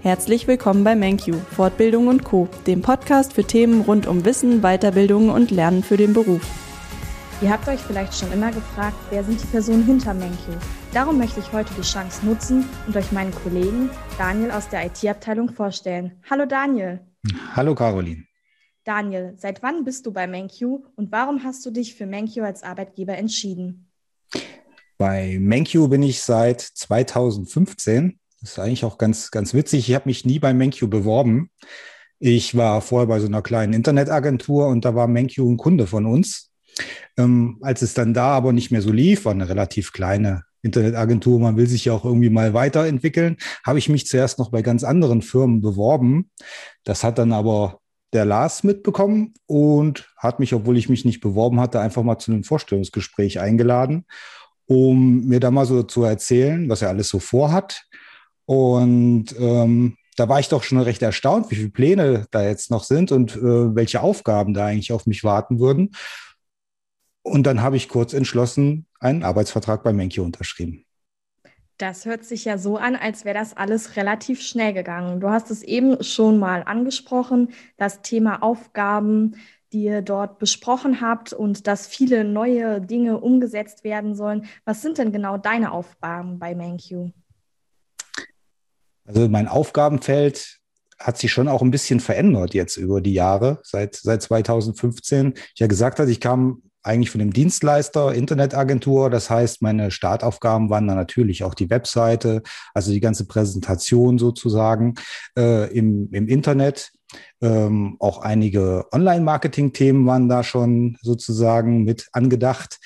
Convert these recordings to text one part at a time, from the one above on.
Herzlich willkommen bei MenQ, Fortbildung und Co., dem Podcast für Themen rund um Wissen, Weiterbildung und Lernen für den Beruf. Ihr habt euch vielleicht schon immer gefragt, wer sind die Personen hinter MenQ? Darum möchte ich heute die Chance nutzen und euch meinen Kollegen Daniel aus der IT-Abteilung vorstellen. Hallo Daniel. Hallo Caroline. Daniel, seit wann bist du bei MenQ und warum hast du dich für MenQ als Arbeitgeber entschieden? Bei MenQ bin ich seit 2015. Das ist eigentlich auch ganz, ganz witzig. Ich habe mich nie bei MenQ beworben. Ich war vorher bei so einer kleinen Internetagentur und da war MenQ ein Kunde von uns. Ähm, als es dann da aber nicht mehr so lief, war eine relativ kleine Internetagentur, man will sich ja auch irgendwie mal weiterentwickeln, habe ich mich zuerst noch bei ganz anderen Firmen beworben. Das hat dann aber der Lars mitbekommen und hat mich, obwohl ich mich nicht beworben hatte, einfach mal zu einem Vorstellungsgespräch eingeladen um mir da mal so zu erzählen, was er alles so vorhat. Und ähm, da war ich doch schon recht erstaunt, wie viele Pläne da jetzt noch sind und äh, welche Aufgaben da eigentlich auf mich warten würden. Und dann habe ich kurz entschlossen einen Arbeitsvertrag bei Menki unterschrieben. Das hört sich ja so an, als wäre das alles relativ schnell gegangen. Du hast es eben schon mal angesprochen, das Thema Aufgaben, die ihr dort besprochen habt und dass viele neue Dinge umgesetzt werden sollen. Was sind denn genau deine Aufgaben bei ManQ? Also mein Aufgabenfeld hat sich schon auch ein bisschen verändert jetzt über die Jahre, seit, seit 2015. Ich ja gesagt hatte, ich kam eigentlich von dem Dienstleister, Internetagentur. Das heißt, meine Startaufgaben waren dann natürlich auch die Webseite, also die ganze Präsentation sozusagen äh, im, im Internet. Ähm, auch einige Online-Marketing-Themen waren da schon sozusagen mit angedacht.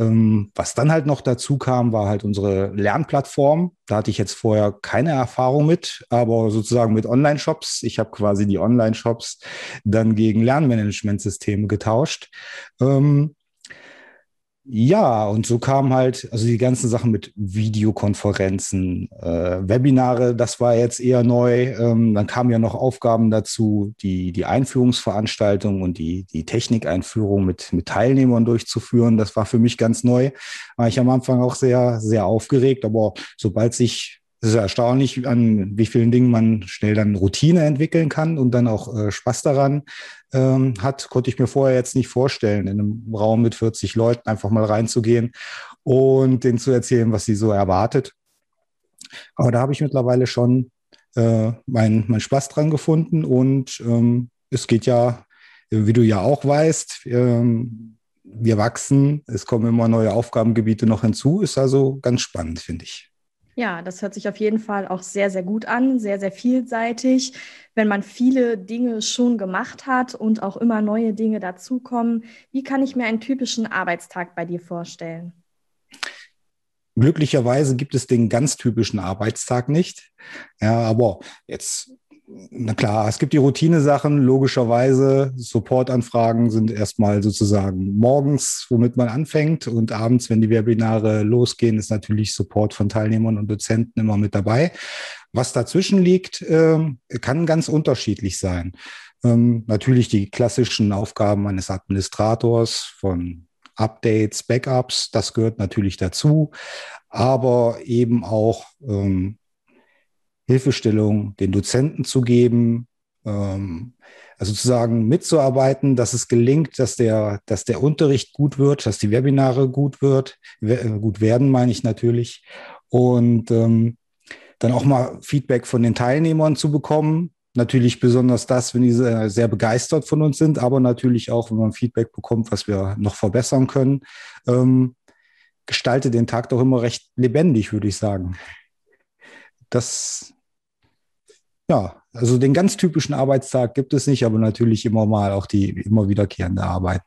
Ähm, was dann halt noch dazu kam, war halt unsere Lernplattform. Da hatte ich jetzt vorher keine Erfahrung mit, aber sozusagen mit Online-Shops. Ich habe quasi die Online-Shops dann gegen Lernmanagementsysteme getauscht. Ähm, ja, und so kam halt, also die ganzen Sachen mit Videokonferenzen, äh, Webinare, das war jetzt eher neu. Ähm, dann kamen ja noch Aufgaben dazu, die, die Einführungsveranstaltung und die, die Technikeinführung mit, mit Teilnehmern durchzuführen. Das war für mich ganz neu. War ich am Anfang auch sehr, sehr aufgeregt, aber sobald sich es ist erstaunlich, an wie vielen Dingen man schnell dann Routine entwickeln kann und dann auch äh, Spaß daran ähm, hat, konnte ich mir vorher jetzt nicht vorstellen, in einem Raum mit 40 Leuten einfach mal reinzugehen und denen zu erzählen, was sie so erwartet. Aber da habe ich mittlerweile schon äh, meinen mein Spaß dran gefunden und ähm, es geht ja, wie du ja auch weißt, ähm, wir wachsen, es kommen immer neue Aufgabengebiete noch hinzu, ist also ganz spannend, finde ich. Ja, das hört sich auf jeden Fall auch sehr, sehr gut an, sehr, sehr vielseitig. Wenn man viele Dinge schon gemacht hat und auch immer neue Dinge dazukommen, wie kann ich mir einen typischen Arbeitstag bei dir vorstellen? Glücklicherweise gibt es den ganz typischen Arbeitstag nicht. Ja, aber jetzt na klar, es gibt die Routine-Sachen, logischerweise. Supportanfragen sind erstmal sozusagen morgens, womit man anfängt. Und abends, wenn die Webinare losgehen, ist natürlich Support von Teilnehmern und Dozenten immer mit dabei. Was dazwischen liegt, äh, kann ganz unterschiedlich sein. Ähm, natürlich die klassischen Aufgaben eines Administrators von Updates, Backups, das gehört natürlich dazu, aber eben auch ähm, Hilfestellung den Dozenten zu geben, ähm, also sozusagen mitzuarbeiten, dass es gelingt, dass der, dass der Unterricht gut wird, dass die Webinare gut wird, gut werden, meine ich natürlich. Und ähm, dann auch mal Feedback von den Teilnehmern zu bekommen. Natürlich besonders das, wenn die sehr begeistert von uns sind, aber natürlich auch, wenn man Feedback bekommt, was wir noch verbessern können. Ähm, gestalte den Tag doch immer recht lebendig, würde ich sagen. Das ja, also den ganz typischen Arbeitstag gibt es nicht, aber natürlich immer mal auch die immer wiederkehrende Arbeit.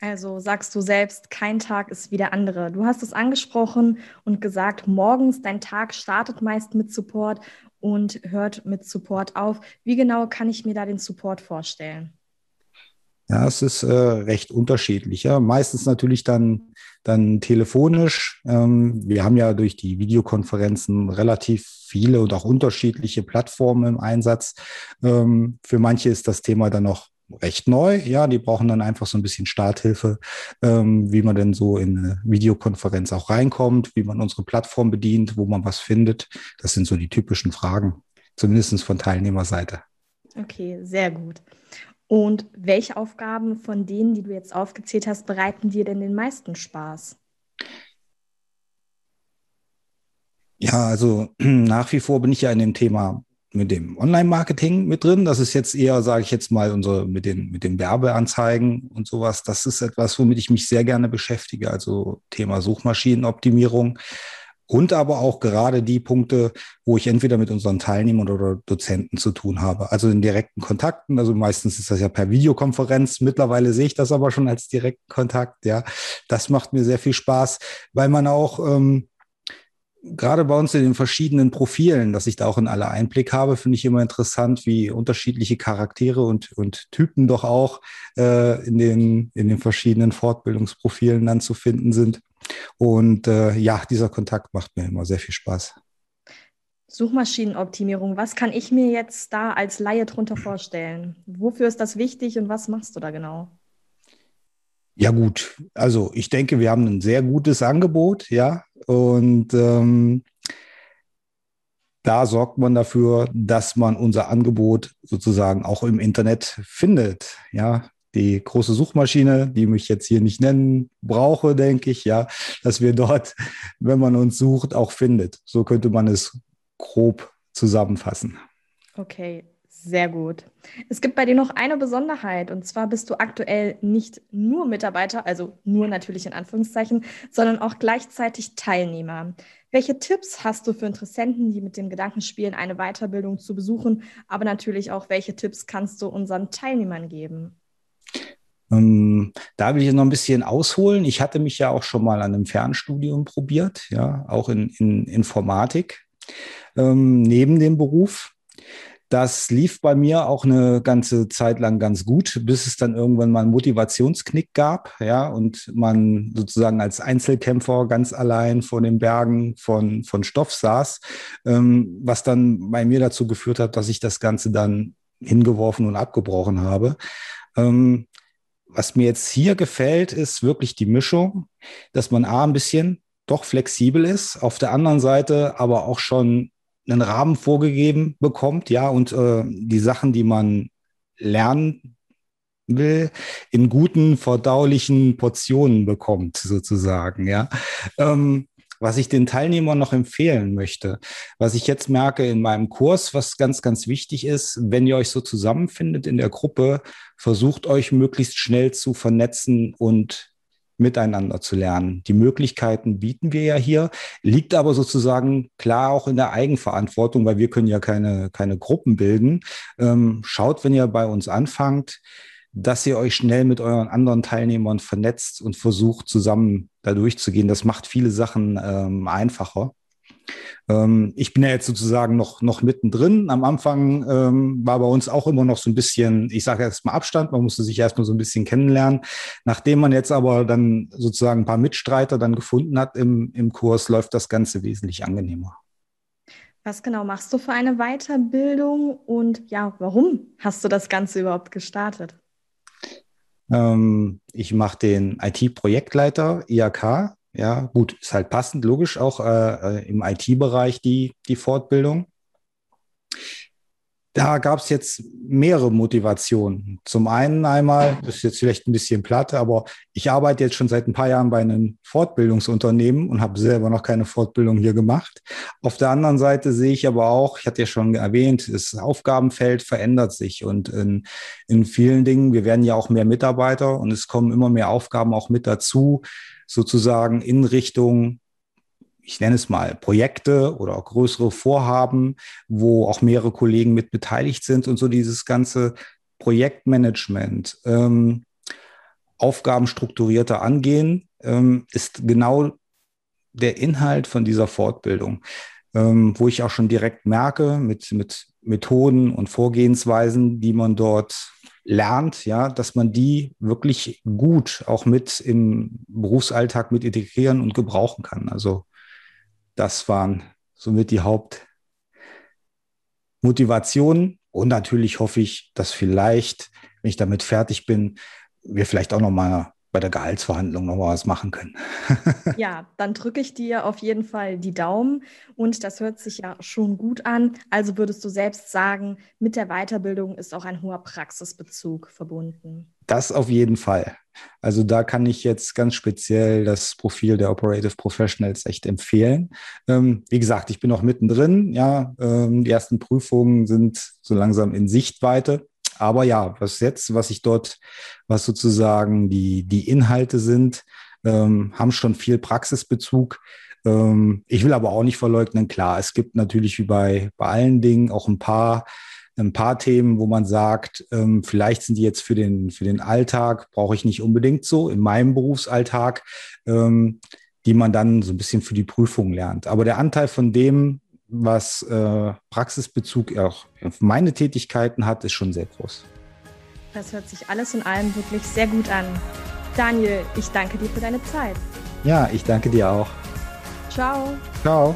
Also sagst du selbst, kein Tag ist wie der andere. Du hast es angesprochen und gesagt, morgens dein Tag startet meist mit Support und hört mit Support auf. Wie genau kann ich mir da den Support vorstellen? Ja, es ist äh, recht unterschiedlich. Ja. Meistens natürlich dann, dann telefonisch. Ähm, wir haben ja durch die Videokonferenzen relativ viele und auch unterschiedliche Plattformen im Einsatz. Ähm, für manche ist das Thema dann noch recht neu. Ja, die brauchen dann einfach so ein bisschen Starthilfe, ähm, wie man denn so in eine Videokonferenz auch reinkommt, wie man unsere Plattform bedient, wo man was findet. Das sind so die typischen Fragen. zumindest von Teilnehmerseite. Okay, sehr gut. Und welche Aufgaben von denen, die du jetzt aufgezählt hast, bereiten dir denn den meisten Spaß? Ja, also nach wie vor bin ich ja in dem Thema mit dem Online-Marketing mit drin. Das ist jetzt eher, sage ich jetzt mal, unsere mit den, mit den Werbeanzeigen und sowas. Das ist etwas, womit ich mich sehr gerne beschäftige. Also Thema Suchmaschinenoptimierung. Und aber auch gerade die Punkte, wo ich entweder mit unseren Teilnehmern oder Dozenten zu tun habe. Also in direkten Kontakten. Also meistens ist das ja per Videokonferenz. Mittlerweile sehe ich das aber schon als direkten Kontakt. Ja, das macht mir sehr viel Spaß, weil man auch ähm, gerade bei uns in den verschiedenen Profilen, dass ich da auch in alle Einblick habe, finde ich immer interessant, wie unterschiedliche Charaktere und, und Typen doch auch äh, in, den, in den verschiedenen Fortbildungsprofilen dann zu finden sind. Und äh, ja, dieser Kontakt macht mir immer sehr viel Spaß. Suchmaschinenoptimierung, was kann ich mir jetzt da als Laie drunter vorstellen? Wofür ist das wichtig und was machst du da genau? Ja gut, also ich denke, wir haben ein sehr gutes Angebot, ja, und ähm, da sorgt man dafür, dass man unser Angebot sozusagen auch im Internet findet. Ja, die große Suchmaschine, die mich jetzt hier nicht nennen brauche, denke ich, ja, dass wir dort, wenn man uns sucht, auch findet. So könnte man es grob zusammenfassen. Okay, sehr gut. Es gibt bei dir noch eine Besonderheit und zwar bist du aktuell nicht nur Mitarbeiter, also nur natürlich in Anführungszeichen, sondern auch gleichzeitig Teilnehmer. Welche Tipps hast du für Interessenten, die mit dem Gedanken spielen, eine Weiterbildung zu besuchen, aber natürlich auch, welche Tipps kannst du unseren Teilnehmern geben? Ähm, da will ich noch ein bisschen ausholen. Ich hatte mich ja auch schon mal an einem Fernstudium probiert, ja, auch in, in Informatik ähm, neben dem Beruf. Das lief bei mir auch eine ganze Zeit lang ganz gut, bis es dann irgendwann mal einen Motivationsknick gab, ja, und man sozusagen als Einzelkämpfer ganz allein vor den Bergen von, von Stoff saß, ähm, was dann bei mir dazu geführt hat, dass ich das Ganze dann hingeworfen und abgebrochen habe. Ähm, was mir jetzt hier gefällt, ist wirklich die Mischung, dass man A, ein bisschen doch flexibel ist, auf der anderen Seite aber auch schon einen Rahmen vorgegeben bekommt, ja, und äh, die Sachen, die man lernen will, in guten, verdaulichen Portionen bekommt, sozusagen, ja. Ähm, was ich den Teilnehmern noch empfehlen möchte, was ich jetzt merke in meinem Kurs, was ganz, ganz wichtig ist, wenn ihr euch so zusammenfindet in der Gruppe, versucht euch möglichst schnell zu vernetzen und miteinander zu lernen. Die Möglichkeiten bieten wir ja hier, liegt aber sozusagen klar auch in der Eigenverantwortung, weil wir können ja keine, keine Gruppen bilden. Ähm, schaut, wenn ihr bei uns anfangt, dass ihr euch schnell mit euren anderen Teilnehmern vernetzt und versucht, zusammen da durchzugehen. Das macht viele Sachen ähm, einfacher. Ähm, ich bin ja jetzt sozusagen noch, noch mittendrin. Am Anfang ähm, war bei uns auch immer noch so ein bisschen, ich sage jetzt mal Abstand, man musste sich erstmal so ein bisschen kennenlernen. Nachdem man jetzt aber dann sozusagen ein paar Mitstreiter dann gefunden hat im, im Kurs, läuft das Ganze wesentlich angenehmer. Was genau machst du für eine Weiterbildung und ja, warum hast du das Ganze überhaupt gestartet? Ähm, ich mache den IT-Projektleiter IAK ja, gut, ist halt passend, logisch auch äh, äh im IT-Bereich die, die Fortbildung. Da gab es jetzt mehrere Motivationen. Zum einen einmal, das ist jetzt vielleicht ein bisschen platt, aber ich arbeite jetzt schon seit ein paar Jahren bei einem Fortbildungsunternehmen und habe selber noch keine Fortbildung hier gemacht. Auf der anderen Seite sehe ich aber auch, ich hatte ja schon erwähnt, das Aufgabenfeld verändert sich und in, in vielen Dingen, wir werden ja auch mehr Mitarbeiter und es kommen immer mehr Aufgaben auch mit dazu, sozusagen in Richtung ich nenne es mal Projekte oder auch größere Vorhaben, wo auch mehrere Kollegen mit beteiligt sind und so dieses ganze Projektmanagement, ähm, Aufgaben strukturierter angehen, ähm, ist genau der Inhalt von dieser Fortbildung, ähm, wo ich auch schon direkt merke mit, mit Methoden und Vorgehensweisen, die man dort lernt, ja, dass man die wirklich gut auch mit im Berufsalltag mit integrieren und gebrauchen kann. Also das waren somit die Hauptmotivationen. Und natürlich hoffe ich, dass vielleicht, wenn ich damit fertig bin, wir vielleicht auch noch mal bei der Gehaltsverhandlung noch mal was machen können. ja, dann drücke ich dir auf jeden Fall die Daumen und das hört sich ja schon gut an. Also würdest du selbst sagen, mit der Weiterbildung ist auch ein hoher Praxisbezug verbunden. Das auf jeden Fall. Also da kann ich jetzt ganz speziell das Profil der Operative Professionals echt empfehlen. Ähm, wie gesagt, ich bin noch mittendrin. Ja, ähm, die ersten Prüfungen sind so langsam in Sichtweite. Aber ja, was jetzt, was ich dort, was sozusagen die, die Inhalte sind, ähm, haben schon viel Praxisbezug. Ähm, ich will aber auch nicht verleugnen, klar, es gibt natürlich wie bei, bei allen Dingen auch ein paar, ein paar Themen, wo man sagt, ähm, vielleicht sind die jetzt für den, für den Alltag, brauche ich nicht unbedingt so, in meinem Berufsalltag, ähm, die man dann so ein bisschen für die Prüfung lernt. Aber der Anteil von dem, was äh, Praxisbezug auch auf meine Tätigkeiten hat, ist schon sehr groß. Das hört sich alles in allem wirklich sehr gut an. Daniel, ich danke dir für deine Zeit. Ja, ich danke dir auch. Ciao. Ciao.